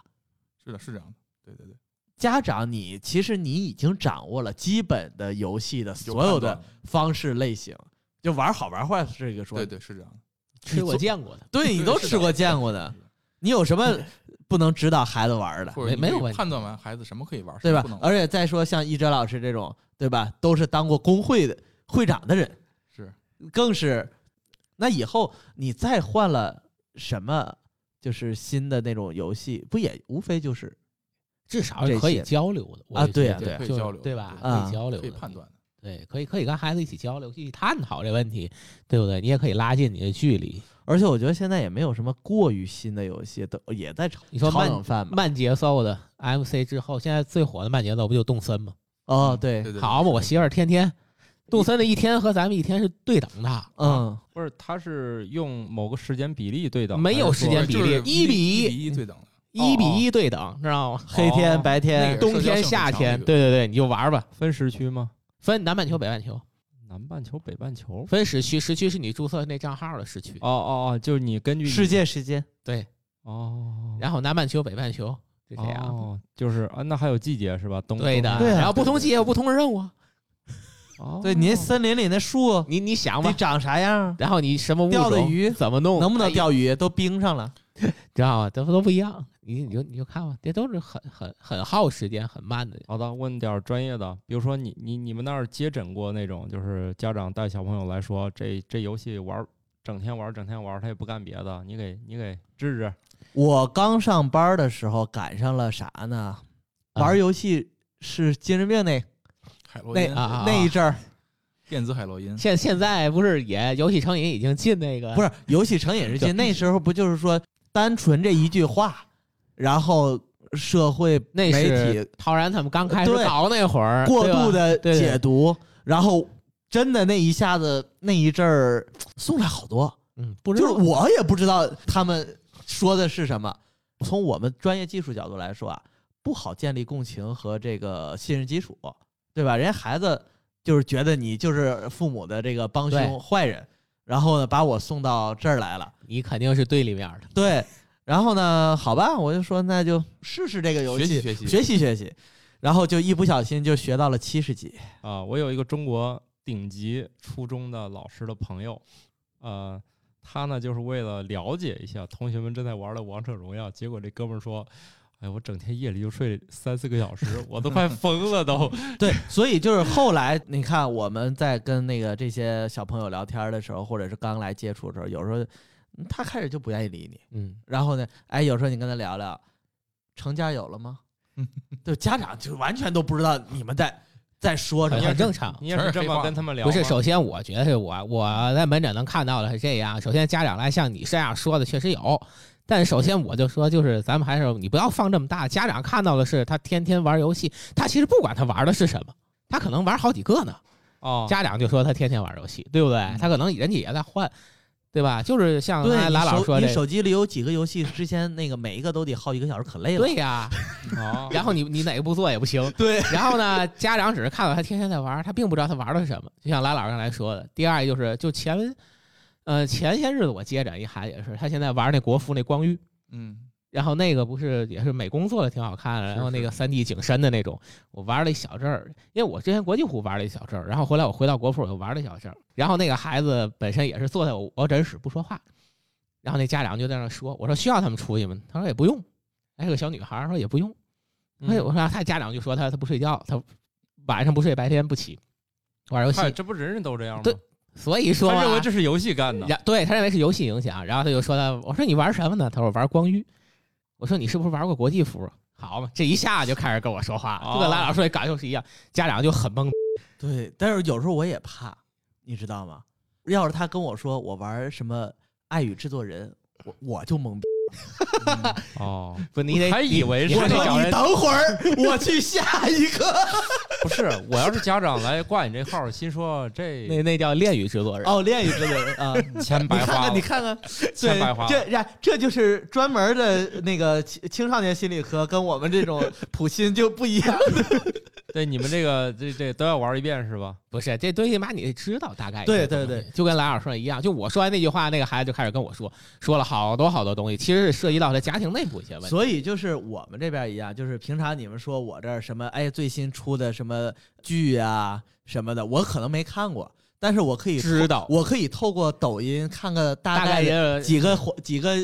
是的，是这样的。对对对，家长你其实你已经掌握了基本的游戏的所有的方式类型，就玩好玩坏是这个说对对是这样的。吃过见过的，对你都吃过见过的，你有什么不能指导孩子玩的，没没有判断完孩子什么可以玩，对吧？而且再说像一哲老师这种，对吧，都是当过工会的会长的人，是更是，那以后你再换了什么，就是新的那种游戏，不也无非就是至少是可以交流的啊对呀对呀可以交流对吧？啊可以交流的，可以判断的。对，可以可以跟孩子一起交流，一起探讨这问题，对不对？你也可以拉近你的距离。而且我觉得现在也没有什么过于新的游戏，都也在炒炒你说慢冷饭嘛。慢节奏的 MC 之后，现在最火的慢节奏不就动森吗？哦，对，对对，好嘛，我媳妇儿天天动森的一天和咱们一天是对等的，嗯，不是，它是用某个时间比例对等，没有时间比例一比一一比一对等的。一比一对等，知道吗？黑天白天，冬天夏天，对对对，你就玩吧，分时区吗？分南半球北半球，南半球、北半球？分时区，时区是你注册那账号的时区，哦哦哦，就是你根据世界时间，对，哦，然后南半球北半球就这样。哦，就是啊，那还有季节是吧？冬对的，对啊然后不同季节有不同的任务啊，哦，对您森林里那树，你你想吧，你长啥样？然后你什么物种钓的鱼怎么弄，能不能哎钓鱼都冰上了。知道吗？都都不一样，你你就你就看吧，这都是很很很耗时间、很慢的。好的，问点儿专业的，比如说你你你们那儿接诊过那种，就是家长带小朋友来说，这这游戏玩儿整天玩儿整天玩儿，他也不干别的，你给你给治治。我刚上班的时候赶上了啥呢？啊玩游戏是精神病那那海洛因啊啊那一阵儿，电子海洛因，现现在不是也游戏成瘾已经进那个不是游戏成瘾是进。那时候不就是说单纯这一句话，然后社会那媒是体陶然他们刚开始对搞那会儿，过度的对对解读，然后真的那一下子那一阵儿送来好多，嗯，不知道就是我也不知道他们说的是什么。从我们专业技术角度来说啊，不好建立共情和这个信任基础，对吧？人家孩子就是觉得你就是父母的这个帮凶坏人，然后呢把我送到这儿来了，你肯定是对立面的。对。然后呢，好吧，我就说那就试试这个游戏，学习学习学习学习，然后就一不小心就学到了七十级。啊，我有一个中国顶级初中的老师的朋友，呃，他呢就是为了了解一下同学们正在玩的王者荣耀，结果这哥们儿说。哎，我整天夜里就睡三四个小时，我都快疯了都。对，所以就是后来你看我们在跟那个这些小朋友聊天的时候，或者是刚来接触的时候，有时候嗯他开始就不愿意理你，嗯，然后呢，哎，有时候你跟他聊聊，成家有了吗？就，家长就完全都不知道你们在在说什么。很正常。你也是这么跟他们聊？不是，首先我觉得是我我在门诊能看到的是这样。首先家长来像你这样说的确实有，但首先我就说，就是咱们还是你不要放这么大。家长看到的是他天天玩游戏，他其实不管他玩的是什么，他可能玩好几个呢。哦，家长就说他天天玩游戏，对不对？他可能人家也在换，对吧？就是像拉老说这个，你手机里有几个游戏，之前那个每一个都得耗一个小时，可累了。对呀。哦，然后你你哪个不做也不行。对，然后呢，家长只是看到他天天在玩，他并不知道他玩的是什么。就像拉老刚才说的，第二就是就前，呃前些日子我接着一孩子也是，他现在玩那国服那光遇，嗯，然后那个不是也是美工做的挺好看的，然后那个三 D 景深的那种，我玩了一小阵儿，因为我之前国际服玩了一小阵儿，然后回来我回到国服我又玩了一小阵儿，然后那个孩子本身也是坐在我我诊室不说话，然后那家长就在那说，我说需要他们出去吗？他说也不用，还是个小女孩儿说也不用，哎，我说他家长就说他他不睡觉，他晚上不睡，白天不起，玩游戏嗨，，这不人人都这样吗？对所以说嘛他认为这是游戏干的。对他认为是游戏影响，然后他就说他，我说你玩什么呢？他说我玩光遇。我说你是不是玩过国际服？好嘛，这一下就开始跟我说话，哦就跟拉老师的感受是一样，家长就很懵。对，但是有时候我也怕，你知道吗？要是他跟我说我玩什么爱与制作人，我我就懵逼。哦，不，你得还以为是你等会儿，我去下一个。不是，我要是家长来挂你这号，心说这 那那叫恋与制作人。哦，恋与制作人啊，钱你看看，白花了你。看看，钱白花对，这这就是专门的那个青青少年心理科，跟我们这种普心就不一样。对，你们这个这这都要玩一遍是吧？不是这东西嘛，你得知道大概。对对对，就跟蓝老师说的一样，就我说完那句话，那个孩子就开始跟我说，说了好多好多东西，其实是涉及到他家庭内部一些问题。所以就是我们这边一样，就是平常你们说我这儿什么哎最新出的什么剧啊什么的，我可能没看过，但是我可以知道。我可以透过抖音看个大大概也几个几个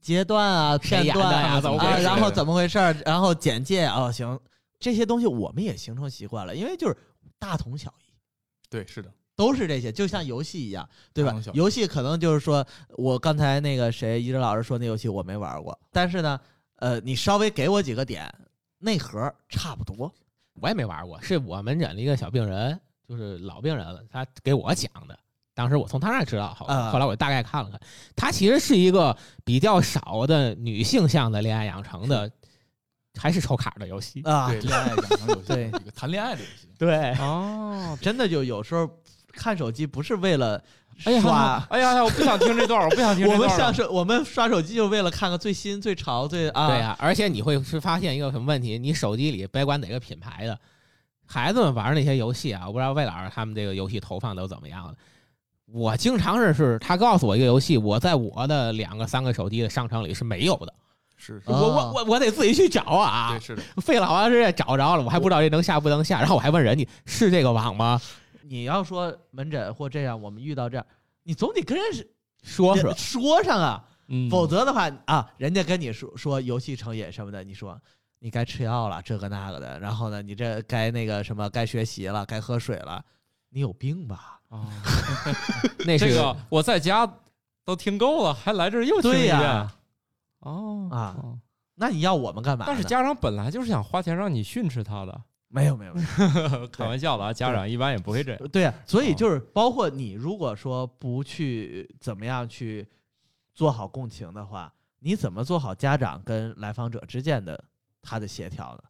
阶段啊片段啊然后怎么回事儿，然后简介哦行，这些东西我们也形成习惯了，因为就是大同小异。对，是的，都是这些，就像游戏一样，对吧？游戏可能就是说，我刚才那个谁，一哲老师说那游戏我没玩过，但是呢，呃，你稍微给我几个点，内核差不多。我也没玩过，是我门诊的一个小病人，就是老病人了，他给我讲的。当时我从他那知道，后来我大概看了看，它其实是一个比较少的女性向的恋爱养成的，还是抽卡的游戏。啊，对恋爱养成游戏，对谈恋爱的游戏。对，哦，真的就有时候看手机不是为了哎呀，刷。哎呀，我不想听这段儿，我不想听这我段儿了。们上手，我们刷手机就为了看个最新、最潮、最啊，对呀、而且你会是发现一个什么问题？你手机里别管哪个品牌的，孩子们玩那些游戏啊，我不知道魏老师他们这个游戏投放都怎么样了。我经常是是他告诉我一个游戏，我在我的两个三个手机的商城里是没有的，是我我我我得自己去找啊对，，是的，费了好长时间找着了，我还不知道这能下不能下，然后我还问人家是这个网吗？你要说门诊或这样，我们遇到这样，你总得跟人是说说，说上啊，嗯，否则的话啊，人家跟你说说游戏成瘾什么的，你说你该吃药了，这个那个的，然后呢，你这该那个什么该学习了，该喝水了，你有病吧？啊，那是这个我在家都听够了，还来这儿又听一对呀。遍。哦啊哦。那你要我们干嘛？但是家长本来就是想花钱让你训斥他的，没有没有没有，开玩笑的啊，家长一般也不会这样。对呀，所以哦就是包括你如果说不去怎么样去做好共情的话，你怎么做好家长跟来访者之间的他的协调呢？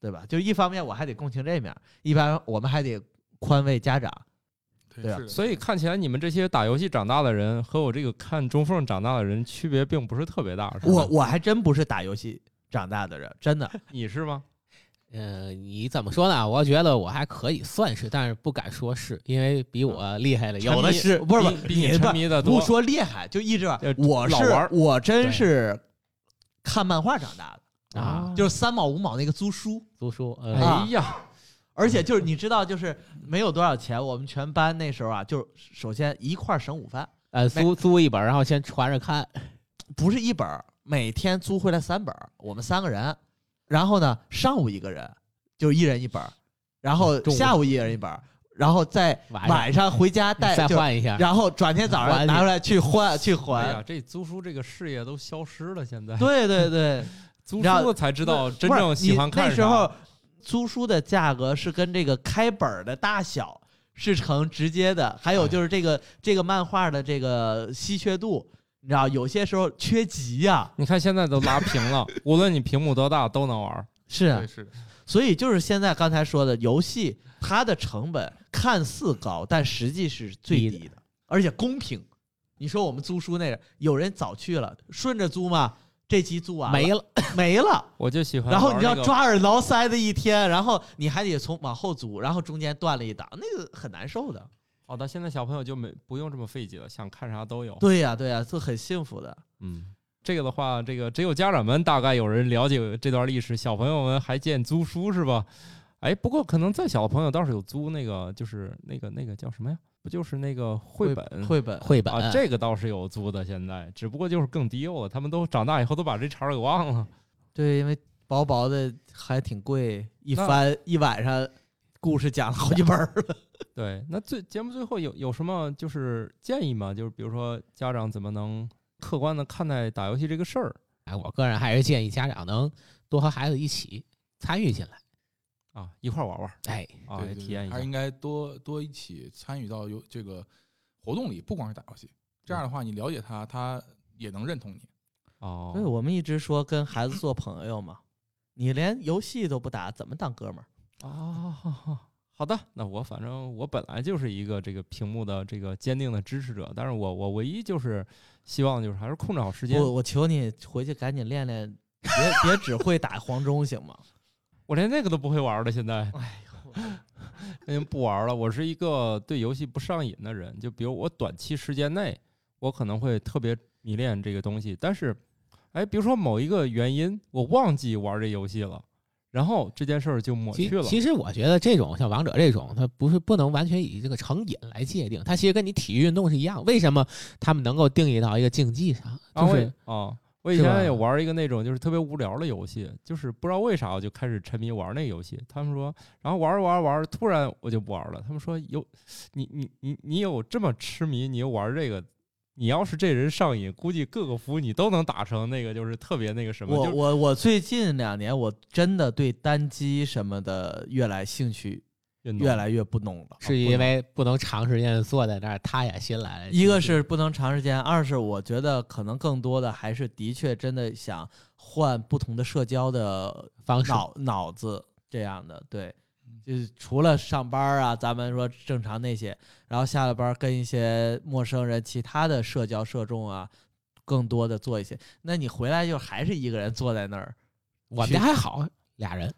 对吧？就一方面我还得共情这面，一般我们还得宽慰家长。对啊所以看起来你们这些打游戏长大的人和我这个看中缝长大的人区别并不是特别大，是吧我我还真不是打游戏长大的人，真的。你是吗？呃，你怎么说呢？我觉得我还可以算是，但是不敢说是，因为比我厉害的有的是。不是不是，比比你不沉迷的多不说厉害，就一直玩我是我真是看漫画长大的，啊，就是三毛五毛那个租书。租书，哎呀，而且就是你知道，就是没有多少钱，我们全班那时候啊，就是首先一块儿省午饭，呃，租租一本，然后先传着看。不是一本儿，每天租回来三本儿，我们三个人，然后呢上午一个人，就一人一本儿，然后下午一人一本儿，然后再晚上。晚上回家带再换一下。然后转天早上拿出来去换去哎呀，还。这租书这个事业都消失了，现在。对对对，租书才知道真正喜欢看啥。那时候租书的价格是跟这个开本儿的大小是成直接的，还有就是这个这个漫画的这个稀缺度，你知道有些时候缺集呀、你看现在都拉平了，无论你屏幕多大都能玩儿。是是的，所以就是现在刚才说的游戏，它的成本看似高，但实际是最低低的，而且公平。你说我们租书那个，有人早去了，顺着租嘛，这期租完没了了，没了。我就喜欢然后你要玩那个抓耳挠腮的一天，然后你还得从往后租，然后中间断了一档，那个很难受的。好的，现在小朋友就没不用这么费劲了，想看啥都有。对呀、对呀、就很幸福的。嗯，这个的话，这个只有家长们大概有人了解这段历史，小朋友们还见租书是吧？哎，不过可能再小的朋友倒是有租那个，就是那个那个叫什么呀？不就是那个绘本？绘本，绘本啊，这个倒是有租的，现在只不过就是更低幼了，他们都长大以后都把这茬儿给忘了。对，因为薄薄的还挺贵，一那翻一晚上，故事讲了好几本儿了。对，那最节目最后有有什么就是建议吗？就是比如说家长怎么能客观的看待打游戏这个事儿哎，我个人还是建议家长能多和孩子一起参与进来。啊，一块儿玩玩哎，啊，对体验一下还是。应该多多一起参与到游这个活动里，不光是打游戏。这样的话，你了解他，他也能认同你。哦，所以，我们一直说跟孩子做朋友嘛，你连游戏都不打，怎么当哥们儿？啊，好的，那我反正我本来就是一个这个屏幕的这个坚定的支持者，但是我我唯一就是希望就是还是控制好时间。我我求你回去赶紧练练，别 别只会打黄忠行吗？我连那个都不会玩了，现在哎呦，已经不玩了。我是一个对游戏不上瘾的人，就比如我短期时间内，我可能会特别迷恋这个东西，但是，哎，比如说某一个原因，我忘记玩这游戏了，然后这件事儿就抹去了。其实我觉得这种像王者这种，它不是不能完全以这个成瘾来界定，它其实跟你体育运动是一样。为什么他们能够定义到一个竞技上？就是也啊，我以前也玩一个那种就是特别无聊的游戏，就是不知道为啥我就开始沉迷玩那个游戏。他们说，然后玩着玩着玩着，突然我就不玩了。他们说有你你你你有这么痴迷，你又玩这个，你要是这人上瘾，估计各个服你都能打成那个就是特别那个什么。我我我最近两年我真的对单机什么的越来兴趣越来越不浓了。是因为不能长时间坐在那儿，塌下心来。一个是不能长时间，二是我觉得可能更多的还是的确真的想换不同的社交的方式，脑脑子这样的，对，就是除了上班啊，咱们说正常那些，然后下了班跟一些陌生人其他的社交受众啊，更多的做一些。那你回来就还是一个人坐在那儿我们家还好，俩人。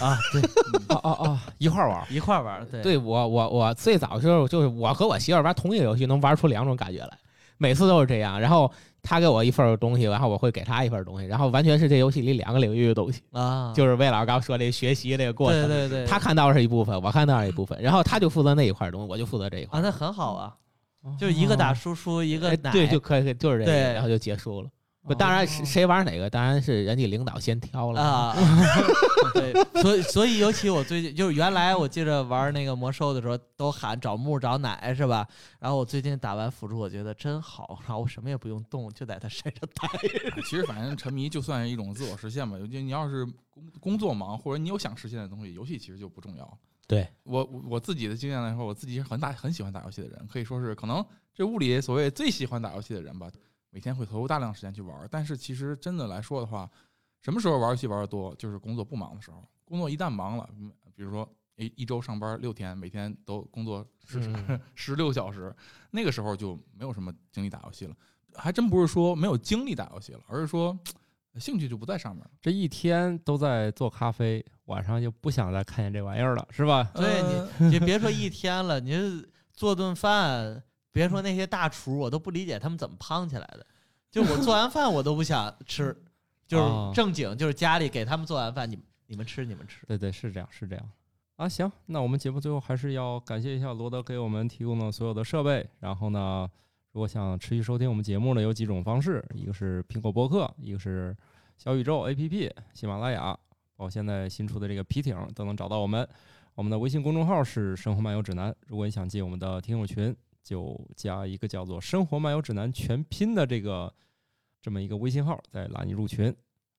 啊，对，哦哦哦，一块玩。一块玩，对，对我我我最早的时候就是我和我媳妇玩同一个游戏，能玩出两种感觉来，每次都是这样。然后他给我一份儿东西，然后我会给他一份儿东西，然后完全是这游戏里两个领域的东西，啊，就是魏老师刚说这学习这个过程。对对对，他看到是一部分，我看到是一部分，然后他就负责那一块儿东西，我就负责这一块啊，那很好啊，就一个打输出，一个奶，哎对，就可以就是这个，然后就结束了。不，当然谁谁玩哪个，当然是人家领导先挑了。啊，对，所以所以尤其我最近就是原来我记着玩那个魔兽的时候都喊找木找奶是吧？然后我最近打完辅助，我觉得真好，然后我什么也不用动，就在他身上待着。啊 其实反正沉迷就算是一种自我实现吧。尤其你要是工工作忙，或者你有想实现的东西，游戏其实就不重要。对我我我自己的经验来说，我自己是很大很喜欢打游戏的人，可以说是可能这屋里所谓最喜欢打游戏的人吧。每天会投入大量时间去玩，但是其实真的来说的话，什么时候玩游戏玩的多，就是工作不忙的时候。工作一旦忙了，嗯比如说一一周上班六天，每天都工作十嗯 十六小时，那个时候就没有什么精力打游戏了。还真不是说没有精力打游戏了，而是说兴趣就不在上面了。这一天都在做咖啡，晚上就不想再看见这玩意儿了，是吧？对呃你，你别说一天了，你做顿饭，别说那些大厨，我都不理解他们怎么胖起来的。就我做完饭我都不想吃，就哦是正经，就是家里给他们做完饭，你们你们吃你们吃。对对，是这样，是这样。啊，行，那我们节目最后还是要感谢一下罗德给我们提供的所有的设备。然后呢，如果想持续收听我们节目呢，有几种方式，一个是苹果播客，一个是小宇宙 APP、喜马拉雅，包括现在新出的这个皮艇都能找到我们。我们的微信公众号是“生活漫游指南”，如果你想进我们的听友群，就加一个叫做“生活漫游指南”全拼的这个这么一个微信号，再拉你入群。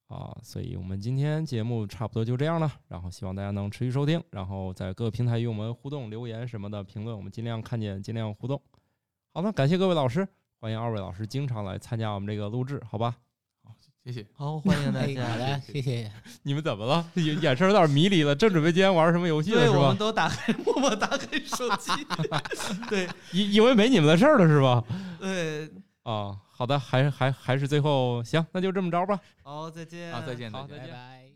啊，所以我们今天节目差不多就这样了，然后希望大家能持续收听，然后在各个平台与我们互动、留言什么的评论，我们尽量看见，尽量互动。好的，感谢各位老师，欢迎二位老师经常来参加我们这个录制，好吧？谢谢。好，欢迎大哎，家。好的，谢谢。你们怎么了？眼眼神有点迷离了，正准备今天玩什么游戏是吧我们？都打开，默默打开手机。对以以为没你们的事儿了是吧？对，啊，好的，还还还是最后行，那就这么着吧。好，再见。啊，再见，好再见再见拜拜。